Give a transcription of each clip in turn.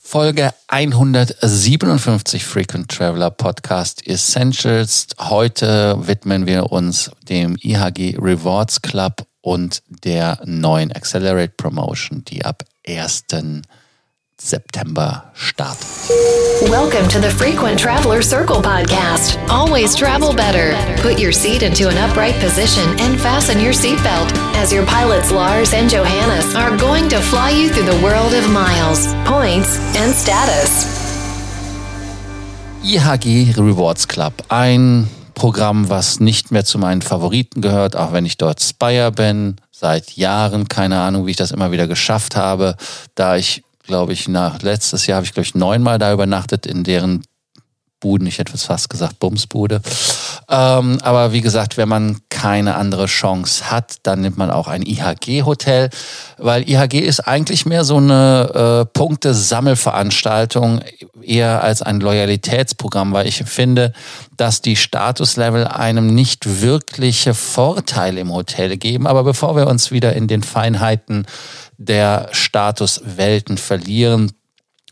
Folge 157 Frequent Traveler Podcast Essentials. Heute widmen wir uns dem IHG Rewards Club und der neuen Accelerate Promotion, die ab 1. September startet. Welcome to the Frequent Traveler Circle podcast. Always travel better. Put your seat into an upright position and fasten your seatbelt as your pilots Lars and Johannes are going to fly you through the world of miles, points and status. IHG Rewards Club, ein Programm, was nicht mehr zu meinen Favoriten gehört, auch wenn ich dort Spire bin, seit Jahren, keine Ahnung, wie ich das immer wieder geschafft habe, da ich glaube ich, nach letztes Jahr habe ich, glaube ich, neunmal da übernachtet in deren Buden, ich hätte fast gesagt Bumsbude. Ähm, aber wie gesagt, wenn man keine andere Chance hat, dann nimmt man auch ein IHG-Hotel, weil IHG ist eigentlich mehr so eine äh, Punkte-Sammelveranstaltung eher als ein Loyalitätsprogramm, weil ich finde, dass die Statuslevel einem nicht wirkliche Vorteile im Hotel geben. Aber bevor wir uns wieder in den Feinheiten der Statuswelten verlieren.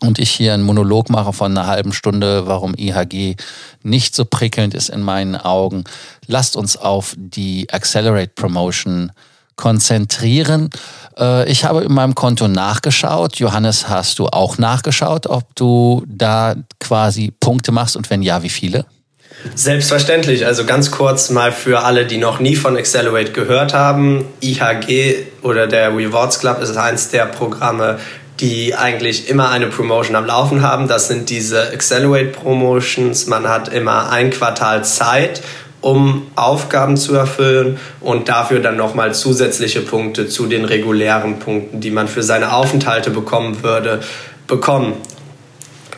Und ich hier einen Monolog mache von einer halben Stunde, warum IHG nicht so prickelnd ist in meinen Augen. Lasst uns auf die Accelerate Promotion konzentrieren. Äh, ich habe in meinem Konto nachgeschaut. Johannes, hast du auch nachgeschaut, ob du da quasi Punkte machst und wenn ja, wie viele? Selbstverständlich. Also ganz kurz mal für alle, die noch nie von Accelerate gehört haben. IHG oder der Rewards Club ist eins der Programme, die eigentlich immer eine Promotion am Laufen haben. Das sind diese Accelerate Promotions. Man hat immer ein Quartal Zeit, um Aufgaben zu erfüllen und dafür dann nochmal zusätzliche Punkte zu den regulären Punkten, die man für seine Aufenthalte bekommen würde, bekommen.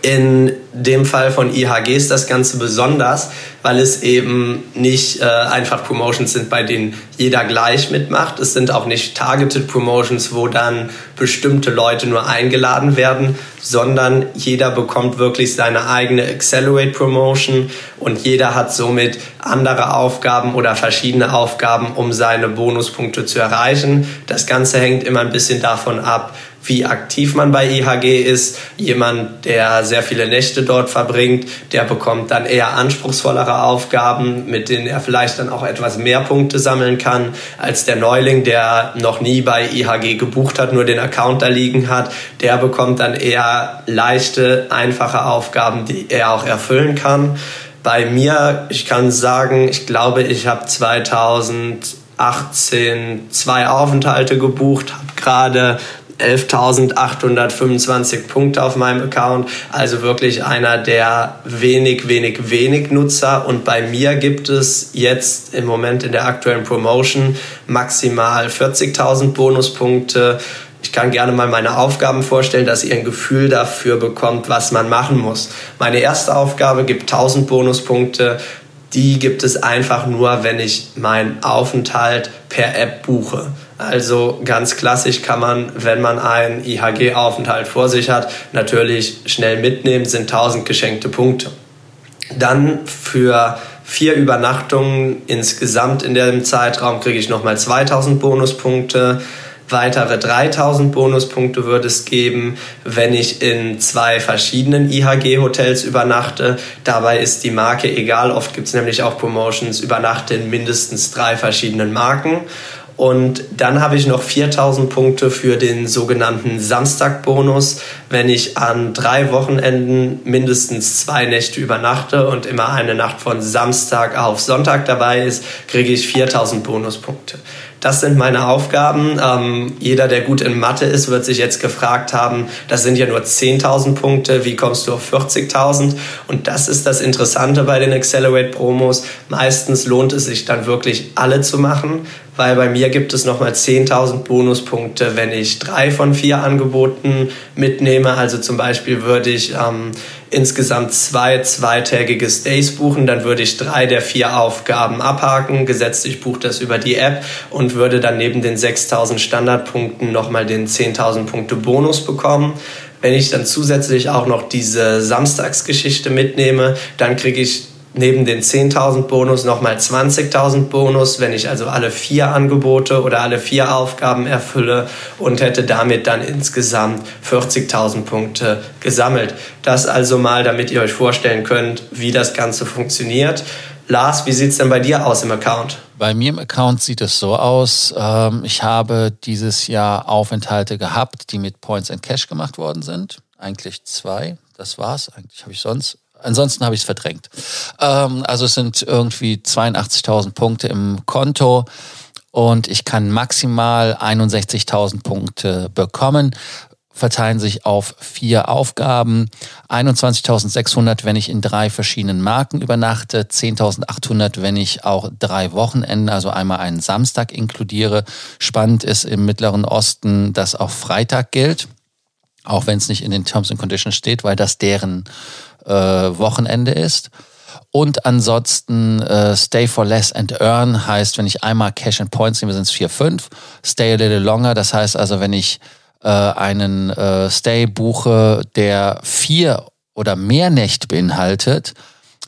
In dem Fall von IHG ist das Ganze besonders, weil es eben nicht äh, einfach Promotions sind, bei denen jeder gleich mitmacht. Es sind auch nicht targeted Promotions, wo dann bestimmte Leute nur eingeladen werden, sondern jeder bekommt wirklich seine eigene Accelerate Promotion und jeder hat somit andere Aufgaben oder verschiedene Aufgaben, um seine Bonuspunkte zu erreichen. Das Ganze hängt immer ein bisschen davon ab, wie aktiv man bei IHG ist. Jemand, der sehr viele Nächte dort verbringt, der bekommt dann eher anspruchsvollere Aufgaben, mit denen er vielleicht dann auch etwas mehr Punkte sammeln kann, als der Neuling, der noch nie bei IHG gebucht hat, nur den Account da liegen hat. Der bekommt dann eher leichte, einfache Aufgaben, die er auch erfüllen kann. Bei mir, ich kann sagen, ich glaube, ich habe 2018 zwei Aufenthalte gebucht, habe gerade 11.825 Punkte auf meinem Account. Also wirklich einer der wenig, wenig, wenig Nutzer. Und bei mir gibt es jetzt im Moment in der aktuellen Promotion maximal 40.000 Bonuspunkte. Ich kann gerne mal meine Aufgaben vorstellen, dass ihr ein Gefühl dafür bekommt, was man machen muss. Meine erste Aufgabe gibt 1000 Bonuspunkte. Die gibt es einfach nur, wenn ich meinen Aufenthalt per App buche. Also ganz klassisch kann man, wenn man einen IHG-Aufenthalt vor sich hat, natürlich schnell mitnehmen, sind 1000 geschenkte Punkte. Dann für vier Übernachtungen insgesamt in dem Zeitraum kriege ich nochmal 2000 Bonuspunkte. Weitere 3000 Bonuspunkte würde es geben, wenn ich in zwei verschiedenen IHG-Hotels übernachte. Dabei ist die Marke egal. Oft gibt es nämlich auch Promotions, übernachte in mindestens drei verschiedenen Marken. Und dann habe ich noch 4000 Punkte für den sogenannten Samstagbonus. Wenn ich an drei Wochenenden mindestens zwei Nächte übernachte und immer eine Nacht von Samstag auf Sonntag dabei ist, kriege ich 4000 Bonuspunkte. Das sind meine Aufgaben. Ähm, jeder, der gut in Mathe ist, wird sich jetzt gefragt haben, das sind ja nur 10.000 Punkte, wie kommst du auf 40.000? Und das ist das Interessante bei den Accelerate Promos. Meistens lohnt es sich dann wirklich alle zu machen, weil bei mir gibt es nochmal 10.000 Bonuspunkte, wenn ich drei von vier Angeboten mitnehme. Also zum Beispiel würde ich ähm, insgesamt zwei zweitägige Stays buchen, dann würde ich drei der vier Aufgaben abhaken. Gesetzt, ich buche das über die App und würde dann neben den 6.000 Standardpunkten nochmal den 10.000 Punkte Bonus bekommen. Wenn ich dann zusätzlich auch noch diese Samstagsgeschichte mitnehme, dann kriege ich neben den 10.000 Bonus nochmal 20.000 Bonus, wenn ich also alle vier Angebote oder alle vier Aufgaben erfülle und hätte damit dann insgesamt 40.000 Punkte gesammelt. Das also mal, damit ihr euch vorstellen könnt, wie das Ganze funktioniert. Lars, wie sieht es denn bei dir aus im Account? Bei mir im Account sieht es so aus, ähm, ich habe dieses Jahr Aufenthalte gehabt, die mit Points and Cash gemacht worden sind. Eigentlich zwei, das war's. Eigentlich habe ich sonst Ansonsten habe ich es verdrängt. Ähm, also es sind irgendwie 82.000 Punkte im Konto und ich kann maximal 61.000 Punkte bekommen verteilen sich auf vier Aufgaben. 21.600, wenn ich in drei verschiedenen Marken übernachte. 10.800, wenn ich auch drei Wochenenden, also einmal einen Samstag inkludiere. Spannend ist im Mittleren Osten, dass auch Freitag gilt. Auch wenn es nicht in den Terms and Conditions steht, weil das deren äh, Wochenende ist. Und ansonsten äh, Stay for Less and Earn heißt, wenn ich einmal Cash and Points nehme, sind es 4, 5. Stay a little longer, das heißt also, wenn ich äh, einen äh, Stay buche, der vier oder mehr Nächte beinhaltet,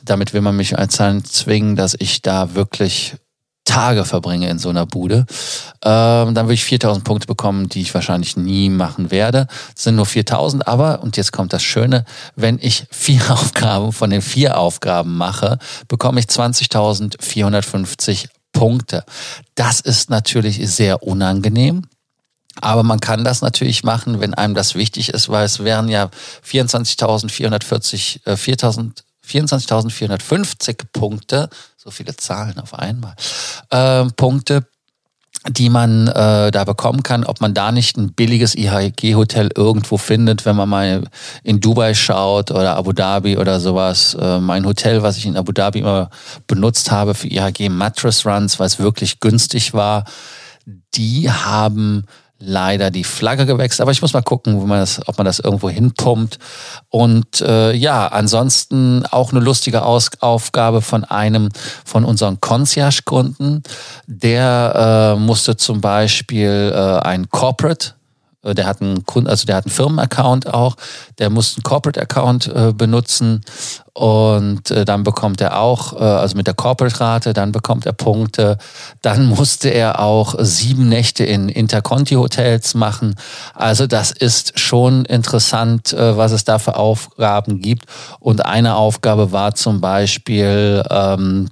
damit will man mich als zwingen, dass ich da wirklich Tage verbringe in so einer Bude, ähm, dann würde ich 4000 Punkte bekommen, die ich wahrscheinlich nie machen werde. Das sind nur 4000, aber, und jetzt kommt das Schöne, wenn ich vier Aufgaben von den vier Aufgaben mache, bekomme ich 20.450 Punkte. Das ist natürlich sehr unangenehm. Aber man kann das natürlich machen, wenn einem das wichtig ist, weil es wären ja 24.440, äh, 24.450 Punkte so viele Zahlen auf einmal, äh, Punkte, die man äh, da bekommen kann, ob man da nicht ein billiges IHG-Hotel irgendwo findet, wenn man mal in Dubai schaut oder Abu Dhabi oder sowas. Äh, mein Hotel, was ich in Abu Dhabi immer benutzt habe für IHG Mattress Runs, weil es wirklich günstig war, die haben leider die Flagge gewechselt. Aber ich muss mal gucken, man das, ob man das irgendwo hinpumpt. Und äh, ja, ansonsten auch eine lustige Aus Aufgabe von einem von unseren Concierge-Kunden. Der äh, musste zum Beispiel äh, ein Corporate der hat einen Kunden, also der hat einen Firmenaccount auch, der muss einen Corporate-Account äh, benutzen und äh, dann bekommt er auch, äh, also mit der Corporate-Rate, dann bekommt er Punkte. Dann musste er auch sieben Nächte in Interconti-Hotels machen. Also das ist schon interessant, äh, was es da für Aufgaben gibt. Und eine Aufgabe war zum Beispiel, ähm,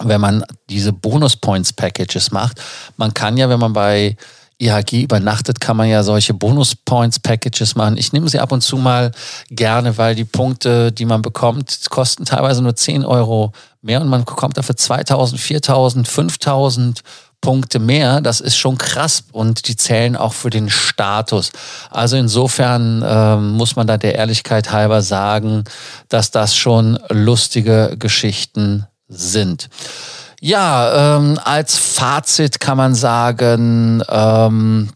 wenn man diese Bonus-Points-Packages macht. Man kann ja, wenn man bei IHG übernachtet, kann man ja solche Bonus-Points-Packages machen. Ich nehme sie ab und zu mal gerne, weil die Punkte, die man bekommt, kosten teilweise nur 10 Euro mehr und man bekommt dafür 2000, 4000, 5000 Punkte mehr. Das ist schon krass und die zählen auch für den Status. Also insofern ähm, muss man da der Ehrlichkeit halber sagen, dass das schon lustige Geschichten sind. Ja, ähm, als Fazit kann man sagen, ähm,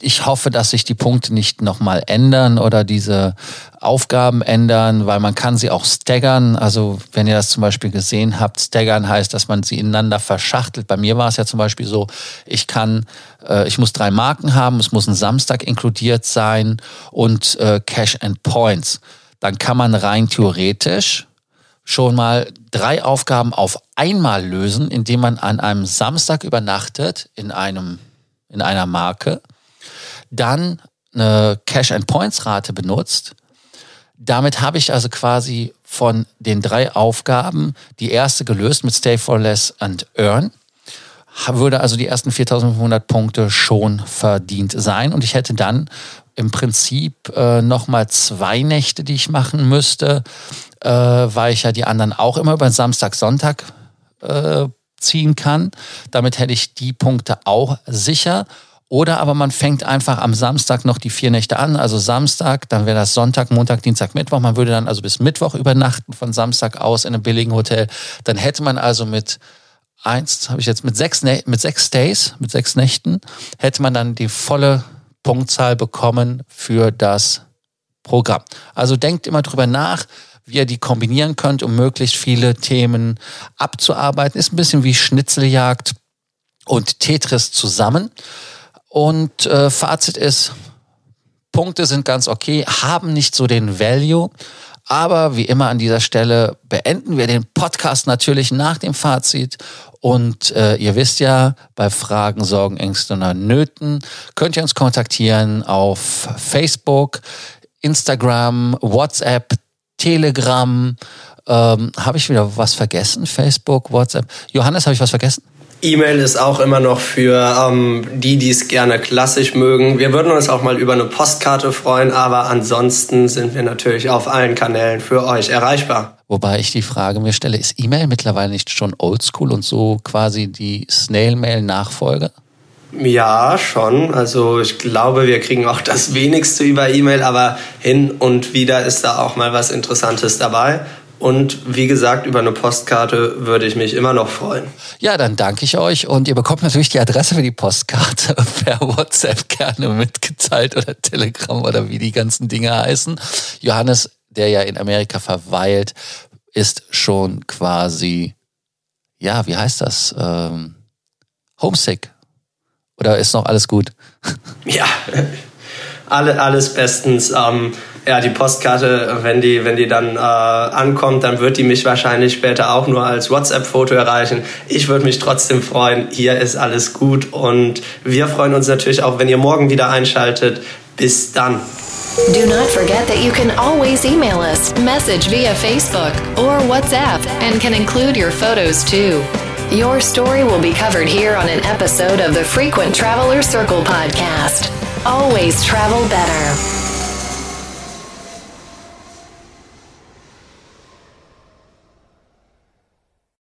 ich hoffe, dass sich die Punkte nicht nochmal ändern oder diese Aufgaben ändern, weil man kann sie auch staggern. Also wenn ihr das zum Beispiel gesehen habt, staggern heißt, dass man sie ineinander verschachtelt. Bei mir war es ja zum Beispiel so, ich kann, äh, ich muss drei Marken haben, es muss ein Samstag inkludiert sein und äh, Cash and Points. Dann kann man rein theoretisch schon mal drei Aufgaben auf einmal lösen, indem man an einem Samstag übernachtet in einem in einer Marke, dann eine Cash and Points Rate benutzt. Damit habe ich also quasi von den drei Aufgaben die erste gelöst mit Stay for Less and Earn. Würde also die ersten 4500 Punkte schon verdient sein und ich hätte dann im Prinzip äh, nochmal zwei Nächte, die ich machen müsste äh, weil ich ja die anderen auch immer über Samstag, Sonntag äh, ziehen kann. Damit hätte ich die Punkte auch sicher. Oder aber man fängt einfach am Samstag noch die vier Nächte an, also Samstag, dann wäre das Sonntag, Montag, Dienstag, Mittwoch. Man würde dann also bis Mittwoch übernachten von Samstag aus in einem billigen Hotel. Dann hätte man also mit eins, habe ich jetzt mit sechs, mit sechs Stays, mit sechs Nächten, hätte man dann die volle Punktzahl bekommen für das Programm. Also denkt immer drüber nach, wie ihr die kombinieren könnt, um möglichst viele Themen abzuarbeiten. Ist ein bisschen wie Schnitzeljagd und Tetris zusammen. Und äh, Fazit ist, Punkte sind ganz okay, haben nicht so den Value. Aber wie immer an dieser Stelle beenden wir den Podcast natürlich nach dem Fazit. Und äh, ihr wisst ja, bei Fragen, Sorgen, Ängsten oder Nöten könnt ihr uns kontaktieren auf Facebook, Instagram, WhatsApp, Telegram. Ähm, habe ich wieder was vergessen? Facebook, WhatsApp. Johannes, habe ich was vergessen? E-Mail ist auch immer noch für ähm, die, die es gerne klassisch mögen. Wir würden uns auch mal über eine Postkarte freuen, aber ansonsten sind wir natürlich auf allen Kanälen für euch erreichbar. Wobei ich die Frage mir stelle, ist E-Mail mittlerweile nicht schon oldschool und so quasi die Snail-Mail-Nachfolge? Ja, schon. Also ich glaube, wir kriegen auch das wenigste über E-Mail, aber hin und wieder ist da auch mal was Interessantes dabei. Und wie gesagt, über eine Postkarte würde ich mich immer noch freuen. Ja, dann danke ich euch und ihr bekommt natürlich die Adresse für die Postkarte per WhatsApp gerne mitgeteilt oder Telegram oder wie die ganzen Dinge heißen. Johannes, der ja in Amerika verweilt, ist schon quasi, ja, wie heißt das? Ähm, homesick. Oder ist noch alles gut? Ja, alle, alles bestens. Ähm, ja, die Postkarte, wenn die, wenn die dann äh, ankommt, dann wird die mich wahrscheinlich später auch nur als WhatsApp-Foto erreichen. Ich würde mich trotzdem freuen. Hier ist alles gut und wir freuen uns natürlich auch, wenn ihr morgen wieder einschaltet. Bis dann. Do not forget that you can always email us, message via Facebook or WhatsApp, and can include your photos too. Your story will be covered here on an episode of the Frequent Traveler Circle podcast. Always travel better.